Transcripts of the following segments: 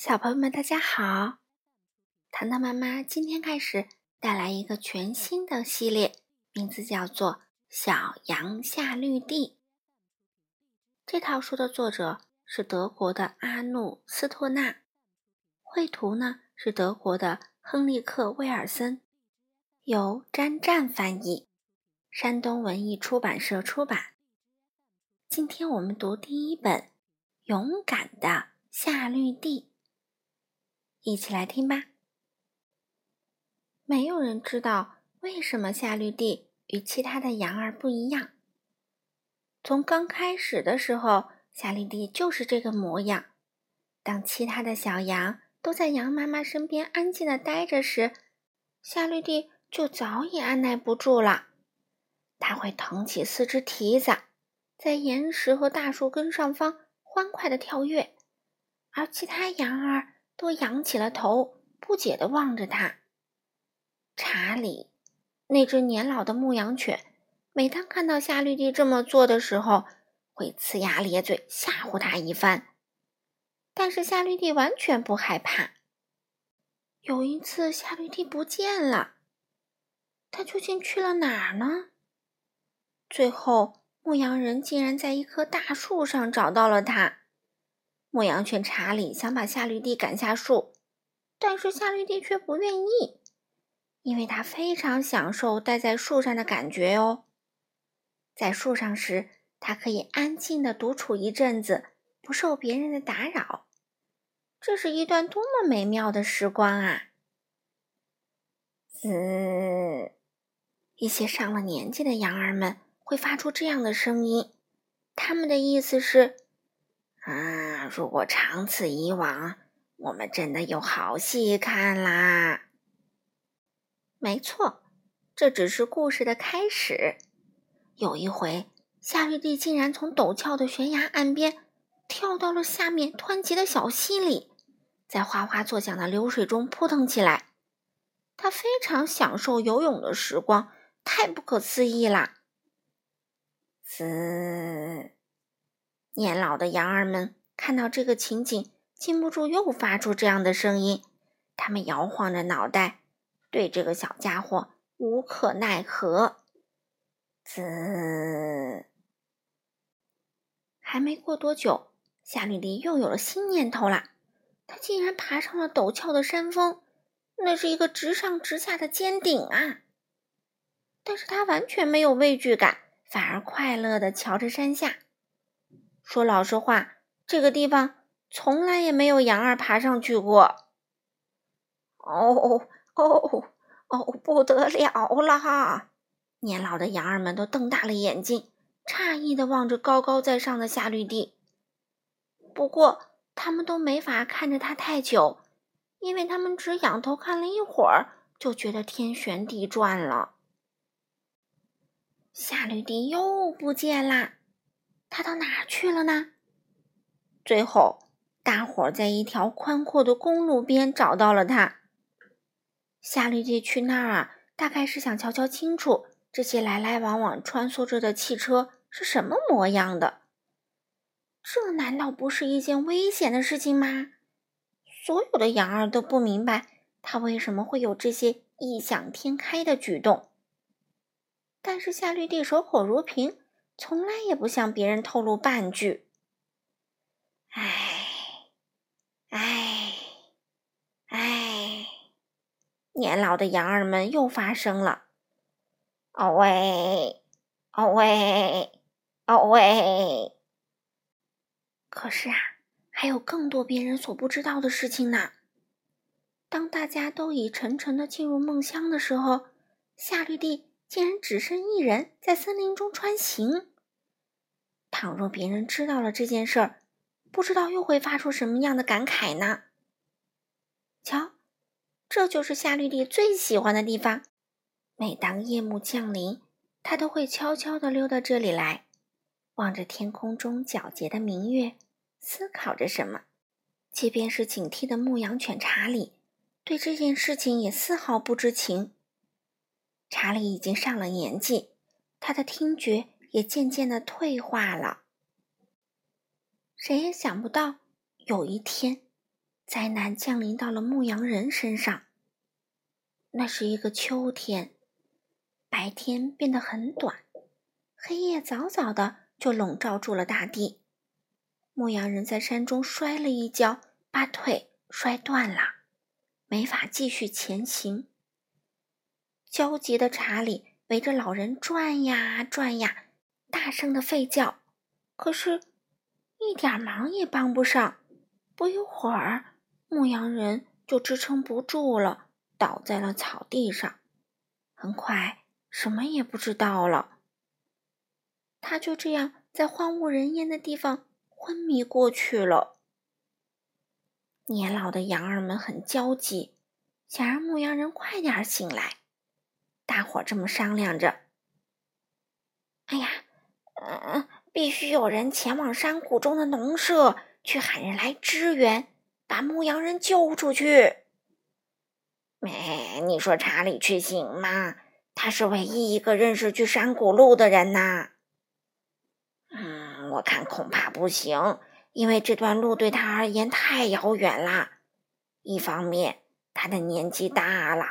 小朋友们，大家好！糖糖妈妈今天开始带来一个全新的系列，名字叫做《小羊夏绿蒂》。这套书的作者是德国的阿努斯托纳，绘图呢是德国的亨利克威尔森，由詹湛翻译，山东文艺出版社出版。今天我们读第一本《勇敢的夏绿蒂》。一起来听吧。没有人知道为什么夏绿蒂与其他的羊儿不一样。从刚开始的时候，夏绿蒂就是这个模样。当其他的小羊都在羊妈妈身边安静的待着时，夏绿蒂就早已按耐不住了。它会腾起四只蹄子，在岩石和大树根上方欢快的跳跃，而其他羊儿。都仰起了头，不解地望着他。查理，那只年老的牧羊犬，每当看到夏绿蒂这么做的时候，会呲牙咧嘴吓唬他一番。但是夏绿蒂完全不害怕。有一次，夏绿蒂不见了，它究竟去了哪儿呢？最后，牧羊人竟然在一棵大树上找到了他。牧羊犬查理想把夏绿蒂赶下树，但是夏绿蒂却不愿意，因为它非常享受待在树上的感觉哦。在树上时，它可以安静的独处一阵子，不受别人的打扰。这是一段多么美妙的时光啊！嘶，一些上了年纪的羊儿们会发出这样的声音，他们的意思是。啊！如果长此以往，我们真的有好戏看啦！没错，这只是故事的开始。有一回，夏绿蒂竟然从陡峭的悬崖岸边跳到了下面湍急的小溪里，在哗哗作响的流水中扑腾起来。他非常享受游泳的时光，太不可思议啦！嘶。年老的羊儿们看到这个情景，禁不住又发出这样的声音。他们摇晃着脑袋，对这个小家伙无可奈何。滋！还没过多久，夏绿蒂又有了新念头啦。她竟然爬上了陡峭的山峰，那是一个直上直下的尖顶啊！但是他完全没有畏惧感，反而快乐地瞧着山下。说老实话，这个地方从来也没有羊儿爬上去过。哦哦哦，不得了了！年老的羊儿们都瞪大了眼睛，诧异的望着高高在上的夏绿蒂。不过，他们都没法看着他太久，因为他们只仰头看了一会儿，就觉得天旋地转了。夏绿蒂又不见啦！他到哪去了呢？最后，大伙儿在一条宽阔的公路边找到了他。夏绿蒂去那儿啊，大概是想瞧瞧清楚这些来来往往穿梭着的汽车是什么模样的。这难道不是一件危险的事情吗？所有的羊儿都不明白他为什么会有这些异想天开的举动。但是夏绿蒂守口如瓶。从来也不向别人透露半句。唉，唉，唉！年老的羊儿们又发声了：“哦喂，哦喂，哦喂！”可是啊，还有更多别人所不知道的事情呢。当大家都已沉沉的进入梦乡的时候，夏绿蒂。竟然只身一人在森林中穿行。倘若别人知道了这件事儿，不知道又会发出什么样的感慨呢？瞧，这就是夏绿蒂最喜欢的地方。每当夜幕降临，他都会悄悄地溜到这里来，望着天空中皎洁的明月，思考着什么。即便是警惕的牧羊犬查理，对这件事情也丝毫不知情。查理已经上了年纪，他的听觉也渐渐的退化了。谁也想不到，有一天，灾难降临到了牧羊人身上。那是一个秋天，白天变得很短，黑夜早早的就笼罩住了大地。牧羊人在山中摔了一跤，把腿摔断了，没法继续前行。焦急的查理围着老人转呀转呀，大声的吠叫，可是，一点忙也帮不上。不一会儿，牧羊人就支撑不住了。倒在了草地上，很快什么也不知道了。他就这样在荒无人烟的地方昏迷过去了。年老的羊儿们很焦急，想让牧羊人快点醒来。大伙这么商量着：“哎呀，嗯，必须有人前往山谷中的农舍去喊人来支援，把牧羊人救出去。”哎，你说查理去行吗？他是唯一一个认识去山谷路的人呐。嗯，我看恐怕不行，因为这段路对他而言太遥远了。一方面，他的年纪大了；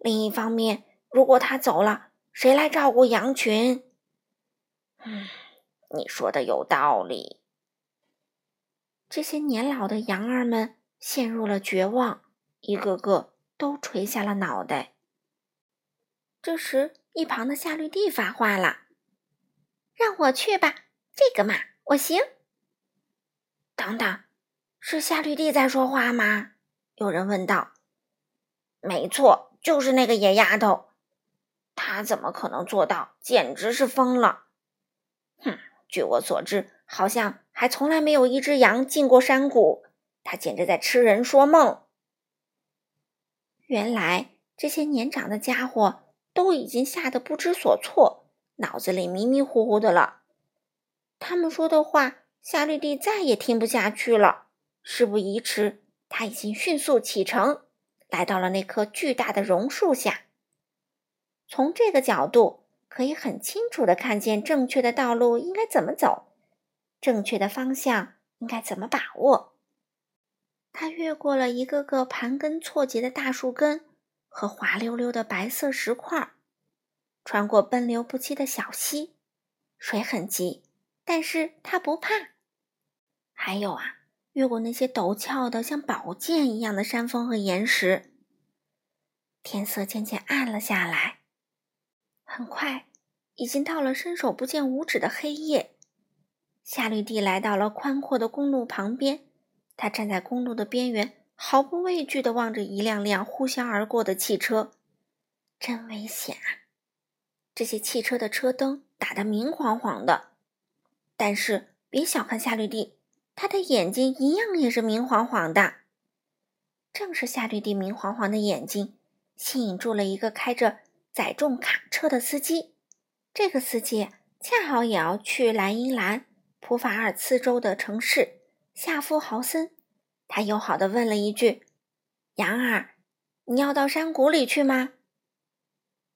另一方面，如果他走了，谁来照顾羊群？嗯，你说的有道理。这些年老的羊儿们陷入了绝望，一个个。都垂下了脑袋。这时，一旁的夏绿蒂发话了：“让我去吧，这个嘛，我行。”等等，是夏绿蒂在说话吗？有人问道。“没错，就是那个野丫头。她怎么可能做到？简直是疯了！哼，据我所知，好像还从来没有一只羊进过山谷。她简直在痴人说梦。”原来这些年长的家伙都已经吓得不知所措，脑子里迷迷糊糊的了。他们说的话，夏绿蒂再也听不下去了。事不宜迟，他已经迅速启程，来到了那棵巨大的榕树下。从这个角度，可以很清楚的看见正确的道路应该怎么走，正确的方向应该怎么把握。他越过了一个个盘根错节的大树根和滑溜溜的白色石块，穿过奔流不息的小溪，水很急，但是他不怕。还有啊，越过那些陡峭的像宝剑一样的山峰和岩石。天色渐渐暗了下来，很快，已经到了伸手不见五指的黑夜。夏绿蒂来到了宽阔的公路旁边。他站在公路的边缘，毫不畏惧地望着一辆辆呼啸而过的汽车，真危险啊！这些汽车的车灯打得明晃晃的，但是别小看夏绿蒂，她的眼睛一样也是明晃晃的。正是夏绿蒂明晃晃的眼睛，吸引住了一个开着载重卡车的司机。这个司机恰好也要去莱茵兰普法尔茨州的城市。夏夫豪森，他友好的问了一句：“杨儿，你要到山谷里去吗？”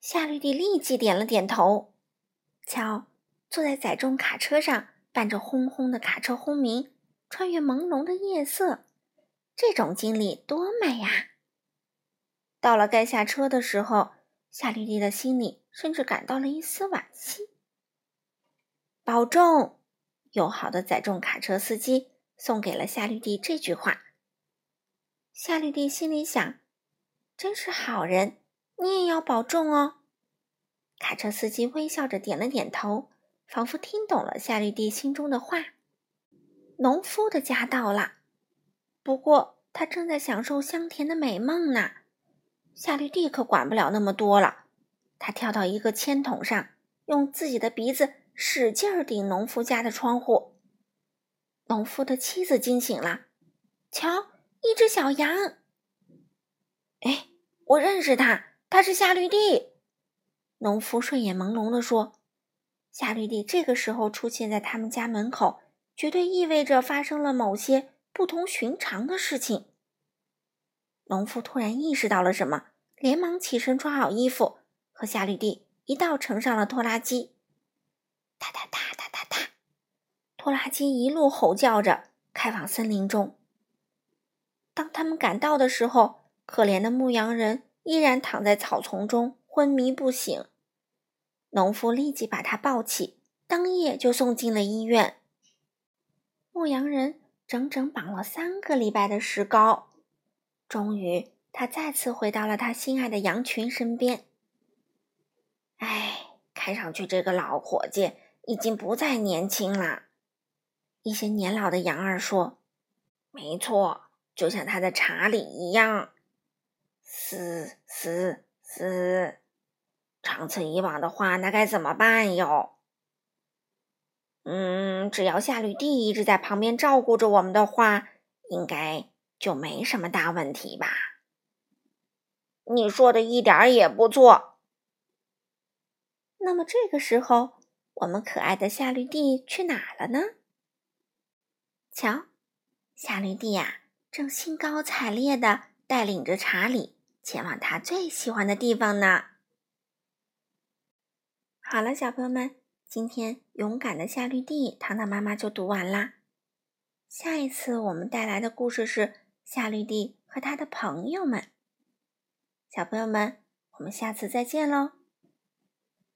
夏绿蒂立即点了点头。瞧，坐在载重卡车上，伴着轰轰的卡车轰鸣，穿越朦胧的夜色，这种经历多美呀！到了该下车的时候，夏绿蒂的心里甚至感到了一丝惋惜。保重，友好的载重卡车司机。送给了夏绿蒂这句话。夏绿蒂心里想：“真是好人，你也要保重哦。”卡车司机微笑着点了点头，仿佛听懂了夏绿蒂心中的话。农夫的家到了，不过他正在享受香甜的美梦呢。夏绿蒂可管不了那么多了，他跳到一个铅筒上，用自己的鼻子使劲儿顶农夫家的窗户。农夫的妻子惊醒了，瞧，一只小羊。哎，我认识他，他是夏绿蒂。农夫睡眼朦胧地说：“夏绿蒂这个时候出现在他们家门口，绝对意味着发生了某些不同寻常的事情。”农夫突然意识到了什么，连忙起身穿好衣服，和夏绿蒂一道乘上了拖拉机。哒哒哒哒哒哒。拖拉机一路吼叫着开往森林中。当他们赶到的时候，可怜的牧羊人依然躺在草丛中昏迷不醒。农夫立即把他抱起，当夜就送进了医院。牧羊人整整绑了三个礼拜的石膏，终于，他再次回到了他心爱的羊群身边。哎，看上去这个老伙计已经不再年轻了。一些年老的羊儿说：“没错，就像他的查理一样。”嘶嘶嘶。长此以往的话，那该怎么办哟？嗯，只要夏绿蒂一直在旁边照顾着我们的话，应该就没什么大问题吧？你说的一点儿也不错。那么这个时候，我们可爱的夏绿蒂去哪了呢？瞧，夏绿蒂呀，正兴高采烈地带领着查理前往他最喜欢的地方呢。好了，小朋友们，今天勇敢的夏绿蒂，糖糖妈妈就读完啦。下一次我们带来的故事是夏绿蒂和他的朋友们。小朋友们，我们下次再见喽。